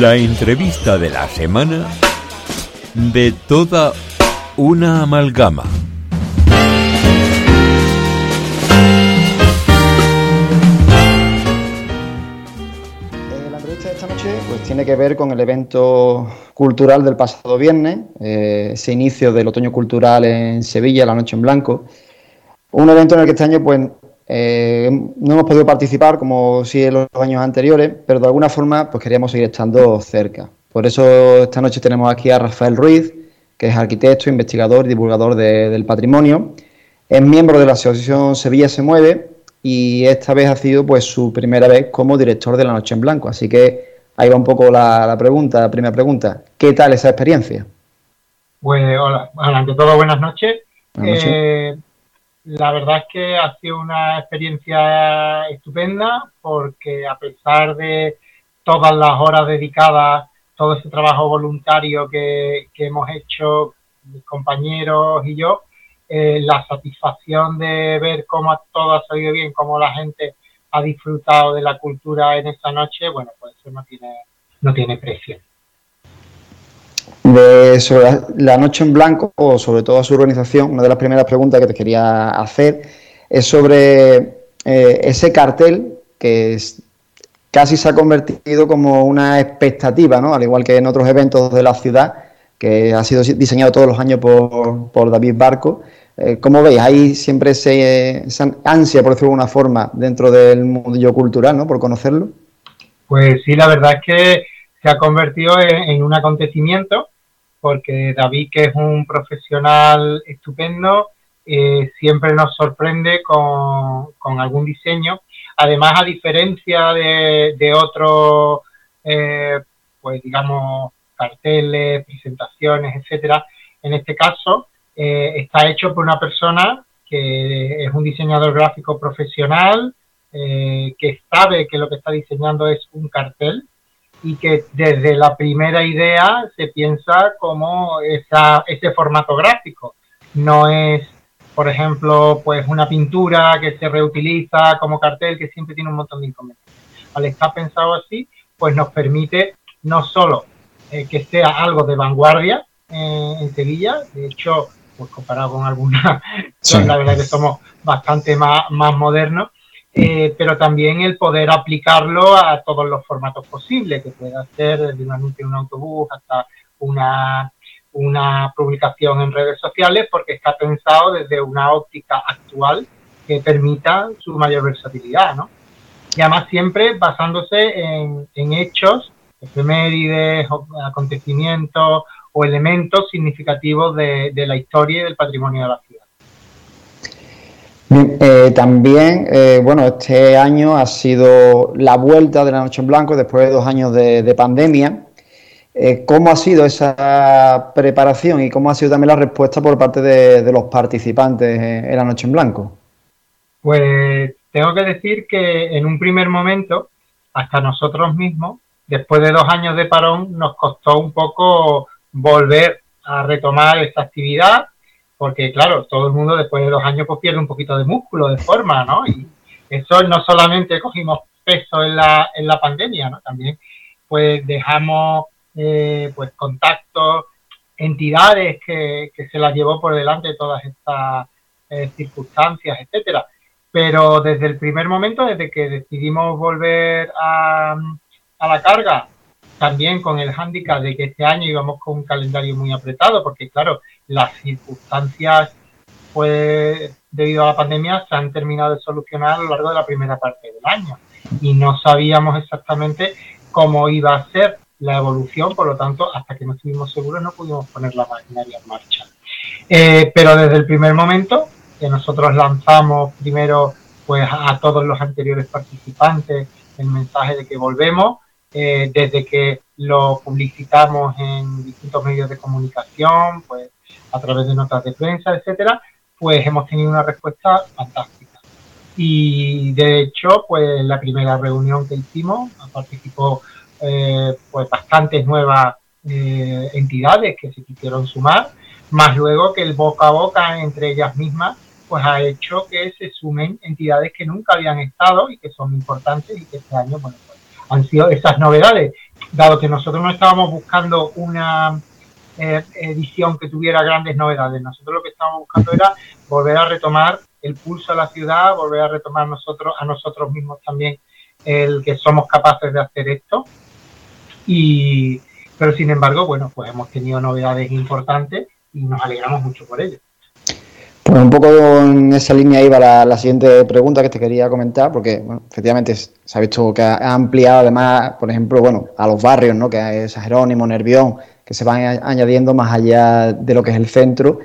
La entrevista de la semana de toda una amalgama. Eh, La entrevista de esta noche pues, tiene que ver con el evento cultural del pasado viernes, eh, ese inicio del otoño cultural en Sevilla, la Noche en Blanco. Un evento en el que este año pues, eh, no hemos podido participar como sí en los años anteriores, pero de alguna forma pues, queríamos seguir estando cerca. Por eso esta noche tenemos aquí a Rafael Ruiz, que es arquitecto, investigador y divulgador de- del patrimonio. Es miembro de la Asociación Sevilla se mueve y esta vez ha sido pues su primera vez como director de La Noche en Blanco. Así que ahí va un poco la, la pregunta, la primera pregunta. ¿Qué tal esa experiencia? Pues hola, ante todo buenas noches. Buenas noches. Eh, la verdad es que ha sido una experiencia estupenda porque a pesar de todas las horas dedicadas, todo ese trabajo voluntario que, que hemos hecho mis compañeros y yo, eh, la satisfacción de ver cómo todo ha salido bien, cómo la gente ha disfrutado de la cultura en esa noche, bueno, pues eso no tiene, no tiene precio. De, sobre la, Noche en Blanco, o sobre todo su organización, una de las primeras preguntas que te quería hacer es sobre eh, ese cartel que casi se ha convertido como una expectativa, ¿no? al igual que en otros eventos de la ciudad, que ha sido diseñado todos los años por, por David Barco. Eh, ¿Cómo veis? Hay siempre ese, esa ansia, por decirlo de alguna forma, dentro del mundillo cultural, ¿no? por conocerlo. Pues sí, la verdad es que se ha convertido en un acontecimiento, porque David, que es un profesional estupendo, eh, siempre nos sorprende con, con algún diseño. Además, a diferencia de, de otros, eh, pues digamos, carteles, presentaciones, etcétera, en este caso eh, está hecho por una persona que es un diseñador gráfico profesional, eh, que sabe que lo que está diseñando es un cartel y que desde la primera idea se piensa como esa, ese formato gráfico. No es, por ejemplo, pues una pintura que se reutiliza como cartel que siempre tiene un montón de inconvenientes. Al estar pensado así, pues nos permite no solo eh, que sea algo de vanguardia eh, en Sevilla, de hecho, pues comparado con algunas, Sí. la verdad que somos bastante más, más modernos, eh, pero también el poder aplicarlo a todos los formatos posibles, que pueda ser desde un anuncio en un autobús hasta una, una publicación en redes sociales, porque está pensado desde una óptica actual que permita su mayor versatilidad, ¿no? Y además siempre basándose en, hechos, efemérides, acontecimientos o elementos significativos de, de la historia y del patrimonio de la ciudad. Eh, también, eh, bueno, este año ha sido la vuelta de la Noche en Blanco después de dos años de, de pandemia. Eh, ¿Cómo ha sido esa preparación y cómo ha sido también la respuesta por parte de, de los participantes en la Noche en Blanco? Pues tengo que decir que en un primer momento, hasta nosotros mismos, después de dos años de parón, nos costó un poco volver a retomar esta actividad, porque claro, todo el mundo después de dos años pues pierde un poquito de músculo, de forma, ¿no? Y eso no solamente cogimos peso en la, en la pandemia, ¿no? También pues dejamos eh, pues contactos, entidades que, que se las llevó por delante todas estas eh, circunstancias, etcétera. Pero desde el primer momento, desde que decidimos volver a, a la carga, también con el hándicap de que este año íbamos con un calendario muy apretado, porque claro, las circunstancias, pues debido a la pandemia, se han terminado de solucionar a lo largo de la primera parte del año y no sabíamos exactamente cómo iba a ser la evolución, por lo tanto, hasta que no estuvimos seguros no pudimos poner la maquinaria en marcha. Eh, pero desde el primer momento que nosotros lanzamos primero pues a todos los anteriores participantes el mensaje de que volvemos, eh, desde que lo publicitamos en distintos medios de comunicación, pues a través de notas de prensa, etcétera, pues hemos tenido una respuesta fantástica. Y de hecho, pues la primera reunión que hicimos participó eh, pues bastantes nuevas eh, entidades que se quisieron sumar, más luego que el boca a boca entre ellas mismas pues ha hecho que se sumen entidades que nunca habían estado y que son importantes y que este año bueno, han sido esas novedades. dado que nosotros no estábamos buscando una eh, edición que tuviera grandes novedades, nosotros lo que estábamos buscando era volver a retomar el pulso a la ciudad, volver a retomar nosotros a nosotros mismos también el que somos capaces de hacer esto. Y, pero sin embargo, bueno, pues hemos tenido novedades importantes y nos alegramos mucho por ello. Pues un poco en esa línea iba la, siguiente pregunta que te quería comentar, porque bueno, efectivamente se ha visto que ha ampliado además, por ejemplo, bueno, a los barrios, ¿no? Que es Jerónimo, Nervión, que se van añadiendo más allá de lo que es el centro.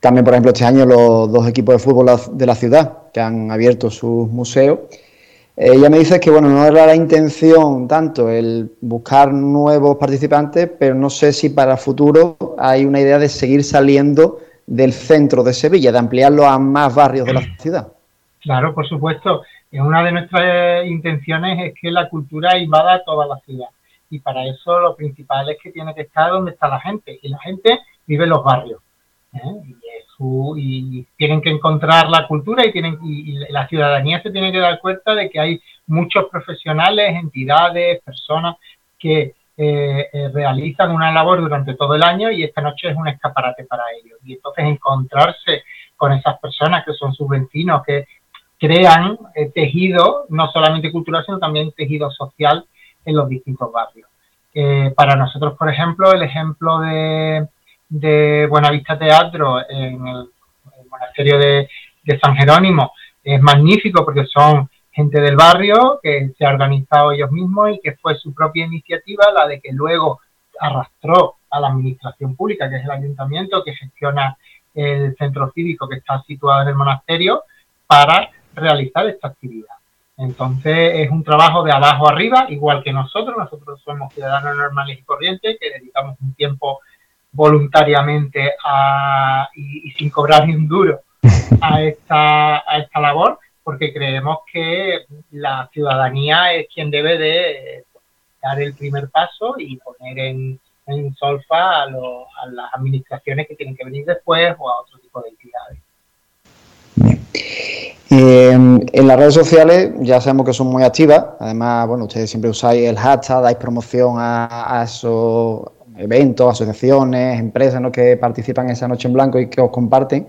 También, por ejemplo, este año los dos equipos de fútbol de la ciudad que han abierto sus museos. Eh, ella me dice que bueno, no era la intención tanto el buscar nuevos participantes, pero no sé si para el futuro hay una idea de seguir saliendo del centro de Sevilla, de ampliarlo a más barrios de la ciudad. Claro, por supuesto. Una de nuestras intenciones es que la cultura invada toda la ciudad y para eso lo principal es que tiene que estar donde está la gente y la gente vive en los barrios ¿eh? y, tienen que encontrar la cultura y tienen y, la ciudadanía se tiene que dar cuenta de que hay muchos profesionales, entidades, personas que eh, eh, realizan una labor durante todo el año y esta noche es un escaparate para ellos y entonces encontrarse con esas personas que son sus vecinos que crean tejido no solamente cultural sino también tejido social en los distintos barrios. Eh, para nosotros, por ejemplo, el ejemplo de, de Buenavista Teatro en el, monasterio de, San Jerónimo es magnífico porque son gente del barrio que se ha organizado ellos mismos y que fue su propia iniciativa la de que luego arrastró a la administración pública, que es el ayuntamiento que gestiona el centro cívico que está situado en el monasterio, para realizar esta actividad. Entonces es un trabajo de abajo arriba, igual que nosotros. Nosotros somos ciudadanos normales y corrientes que dedicamos un tiempo voluntariamente y, sin cobrar ni un duro a esta, a esta labor, porque creemos que la ciudadanía es quien debe de dar el primer paso y poner en, solfa a, a las administraciones que tienen que venir después o a otro tipo de entidades. Eh, en las redes sociales ya sabemos que son muy activas. Además, bueno, ustedes siempre usáis el hashtag, dais promoción a, esos eventos, asociaciones, empresas que participan esa noche en blanco y que os comparten.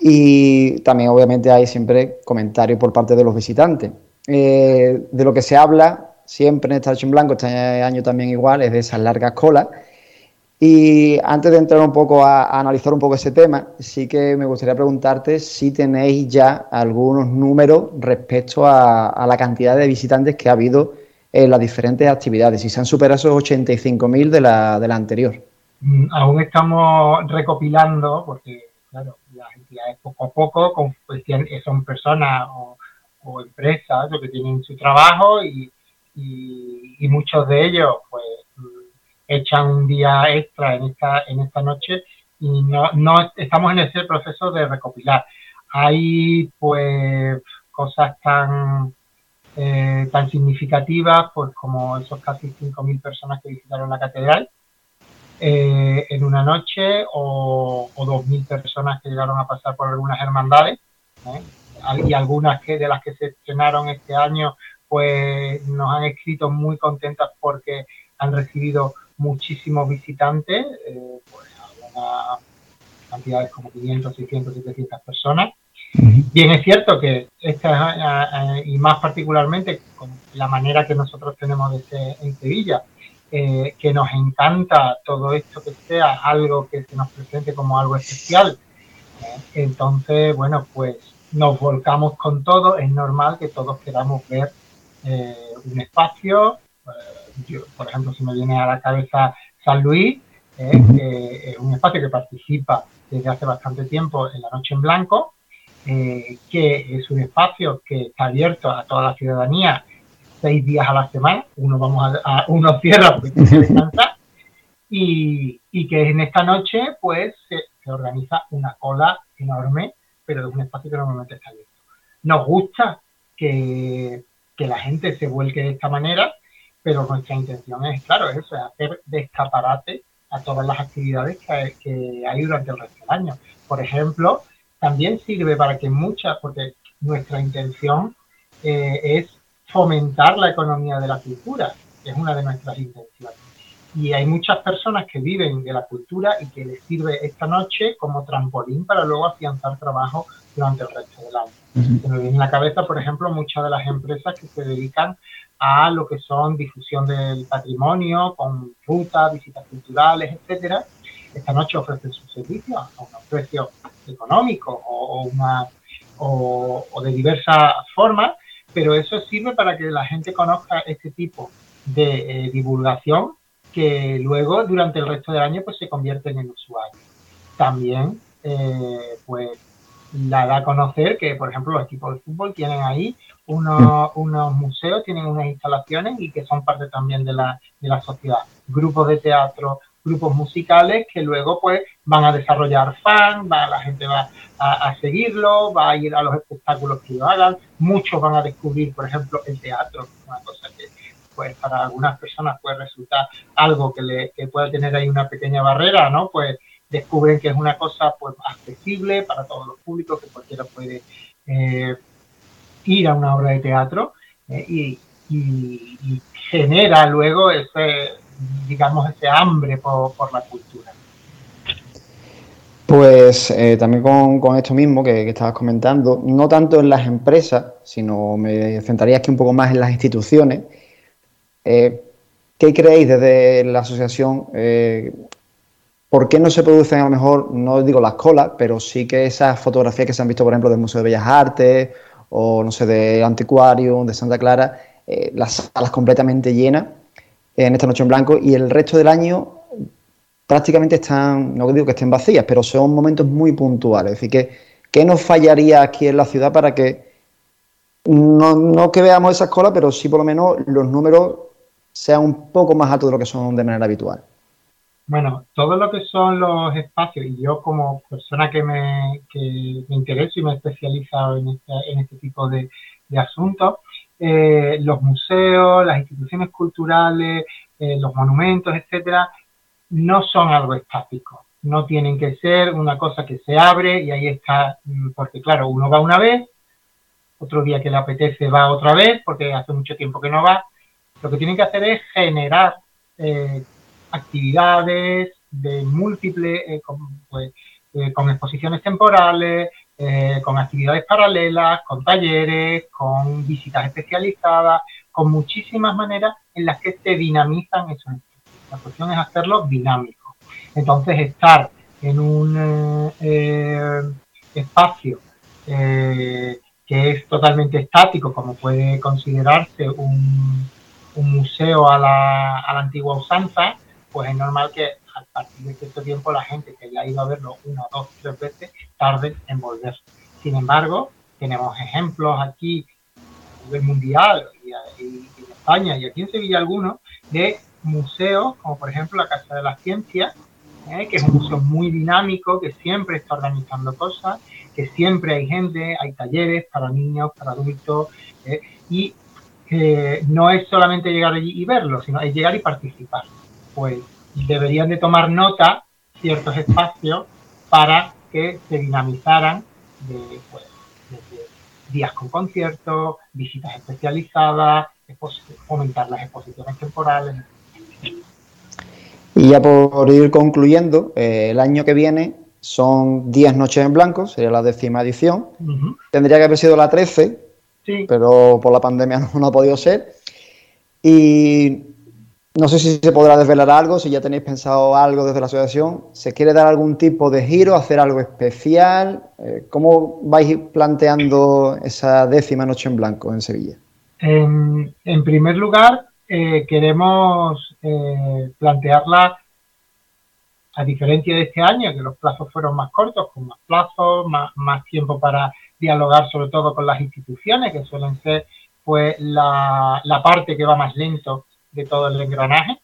Y también, obviamente, hay siempre comentarios por parte de los visitantes. Eh, de lo que se habla siempre en esta noche en blanco, este año también igual, es de esas largas colas y antes de entrar un poco a, analizar un poco ese tema, sí que me gustaría preguntarte si tenéis ya algunos números respecto a, la cantidad de visitantes que ha habido en las diferentes actividades, si se han superado esos 85.000 de la, de la anterior. Mm, aún estamos recopilando, porque claro, las entidades poco a poco pues, son personas o, empresas que tienen su trabajo y, muchos de ellos pues echan un día extra en esta, en esta noche y no, no estamos en ese proceso de recopilar. Hay pues cosas tan, eh, tan significativas pues como esos casi 5.000 personas que visitaron la catedral eh, en una noche o, o 2.000 personas que llegaron a pasar por algunas hermandades ¿eh? y algunas que de las que se estrenaron este año pues nos han escrito muy contentas porque han recibido muchísimos visitantes, eh, pues algunas cantidades como 500, 600, 700 personas. Bien, es cierto que esta, y más particularmente con la manera que nosotros tenemos de ser en Sevilla, eh, que nos encanta todo esto que sea algo que se nos presente como algo especial. entonces, bueno, pues nos volcamos con todo. Es normal que todos queramos ver eh, un espacio, por ejemplo, si me viene a la cabeza San Luis, eh, es un espacio que participa desde hace bastante tiempo en la Noche en Blanco, eh, que es un espacio que está abierto a toda la ciudadanía seis días a la semana, uno vamos a, uno cierra porque tiene que y, que en esta noche pues se, organiza una cola enorme, pero es un espacio que normalmente está abierto. Nos gusta que, que la gente se vuelque de esta manera, pero nuestra intención es, claro, eso, es hacer de a todas las actividades que hay, durante el resto del año. Por ejemplo, también sirve para que muchas, porque nuestra intención eh, es fomentar la economía de la cultura. es una de nuestras intenciones. Y hay muchas personas que viven de la cultura y que les sirve esta noche como trampolín para luego afianzar trabajo durante el resto del año. Se me viene en la cabeza, por ejemplo, muchas de las empresas que se dedican a lo que son difusión del patrimonio, con rutas, visitas culturales, etcétera. Esta noche ofrecen sus servicios a unos precios económicos o, una, o, de diversas formas, pero eso sirve para que la gente conozca este tipo de eh, divulgación que luego durante el resto del año pues se convierten en usuarios. También eh, pues la da a conocer que por ejemplo los equipos de fútbol tienen ahí unos, unos museos, tienen unas instalaciones y que son parte también de la, de la sociedad. Grupos de teatro, grupos musicales que luego pues van a desarrollar fans, va, la gente va a, seguirlo, va a ir a los espectáculos que lo hagan, muchos van a descubrir, por ejemplo, el teatro, una cosa que pues para algunas personas puede resultar algo que, le, que pueda tener ahí una pequeña barrera, ¿no? Pues descubren que es una cosa pues accesible para todos los públicos, que cualquiera puede eh, ir a una obra de teatro eh, y, genera luego ese, digamos, ese hambre por, la cultura. Pues eh, también con, esto mismo que, estabas comentando, no tanto en las empresas, sino me centraría aquí un poco más en las instituciones. Eh, ¿Qué creéis desde la asociación? ¿Por qué no se producen a lo mejor, no digo las colas, pero sí que esas fotografías que se han visto, por ejemplo, del Museo de Bellas Artes o no sé, de Antiquarium, de Santa Clara, eh, las salas completamente llenas en esta noche en blanco y el resto del año prácticamente están, no digo que estén vacías, pero son momentos muy puntuales. Es que, ¿qué nos fallaría aquí en la ciudad para que no, no que veamos esas colas, pero sí por lo menos los números sean un poco más altos de lo que son de manera habitual? Bueno, todo lo que son los espacios, y yo como persona que me, que me y me he especializado en este, en este tipo de, asuntos, eh, los museos, las instituciones culturales, eh, los monumentos, etcétera, no son algo estático. No tienen que ser una cosa que se abre y ahí está, mm, porque claro, uno va una vez, otro día que le apetece va otra vez, porque hace mucho tiempo que no va. Lo que tienen que hacer es generar eh, actividades de múltiples, eh, pues, eh, con, exposiciones temporales, eh, con actividades paralelas, con talleres, con visitas especializadas, con muchísimas maneras en las que se dinamizan esos La cuestión es hacerlo dinámico. Entonces, estar en un espacio que es totalmente estático, como puede considerarse un, un museo a la, a la antigua usanza, pues es normal que a partir de cierto tiempo la gente que haya ido a verlo una, dos, tres veces tarde en volver. Sin embargo, tenemos ejemplos aquí a nivel mundial y, en España y aquí en Sevilla algunos de museos, como por ejemplo la Casa de la Ciencia, ¿eh? que es un museo muy dinámico, que siempre está organizando cosas, que siempre hay gente, hay talleres para niños, para adultos, ¿eh? y que no es solamente llegar allí y verlo, sino es llegar y participar pues deberían de tomar nota ciertos espacios para que se dinamizaran de, pues, días con conciertos, visitas especializadas, fomentar las exposiciones temporales. Y ya por ir concluyendo, eh, el año que viene son 10 noches en blanco, sería la décima edición. Tendría que haber sido la 13, pero por la pandemia no, no, ha podido ser. Y no sé si se podrá desvelar algo, si ya tenéis pensado algo desde la asociación. ¿Se quiere dar algún tipo de giro, hacer algo especial? Eh, ¿Cómo vais planteando esa décima noche en blanco en Sevilla? En, primer lugar, eh, queremos eh, plantearla a diferencia de este año, que los plazos fueron más cortos, con más plazos, más, tiempo para dialogar sobre todo con las instituciones, que suelen ser pues la, la parte que va más lento de todo el engranaje.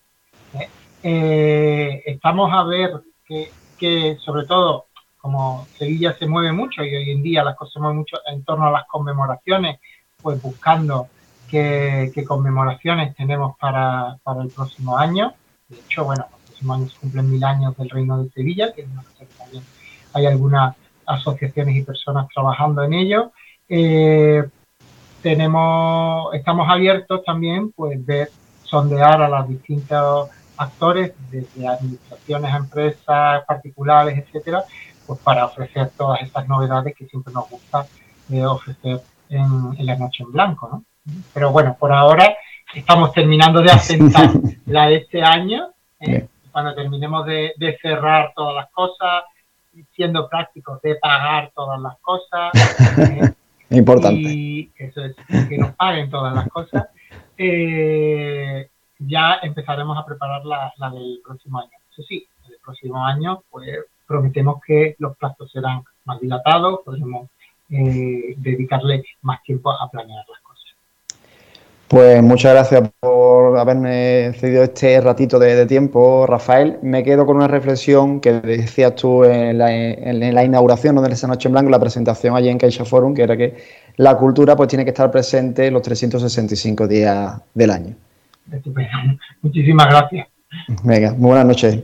¿eh? Estamos a ver que, sobre todo, como Sevilla se mueve mucho y hoy en día las cosas se mueven mucho en torno a las conmemoraciones, pues buscando qué, conmemoraciones tenemos para, el próximo año. De hecho, bueno, el próximo año se cumplen mil años del Reino de Sevilla, que también hay algunas asociaciones y personas trabajando en ello. Eh, tenemos, estamos abiertos también, pues, ver sondear a los distintos actores, desde administraciones, empresas particulares, etcétera, pues para ofrecer todas estas novedades que siempre nos gusta eh, ofrecer en, la noche en blanco, ¿no? Pero bueno, por ahora estamos terminando de asentar la de este año, ¿eh? cuando terminemos de, cerrar todas las cosas, siendo prácticos de pagar todas las cosas. ¿eh? Importante. Y eso es, que nos paguen todas las cosas. Eh, ya empezaremos a preparar la, del próximo año. Eso sí, el próximo año, pues prometemos que los plazos serán más dilatados, podremos eh, dedicarle más tiempo a planear las cosas. Pues muchas gracias por haberme cedido este ratito de, tiempo, Rafael. Me quedo con una reflexión que decías tú en la, inauguración de esa noche en blanco, la presentación allí en Caixa Forum, que era que la cultura pues tiene que estar presente los 365 días del año. Muchísimas gracias. Venga, muy buenas noches.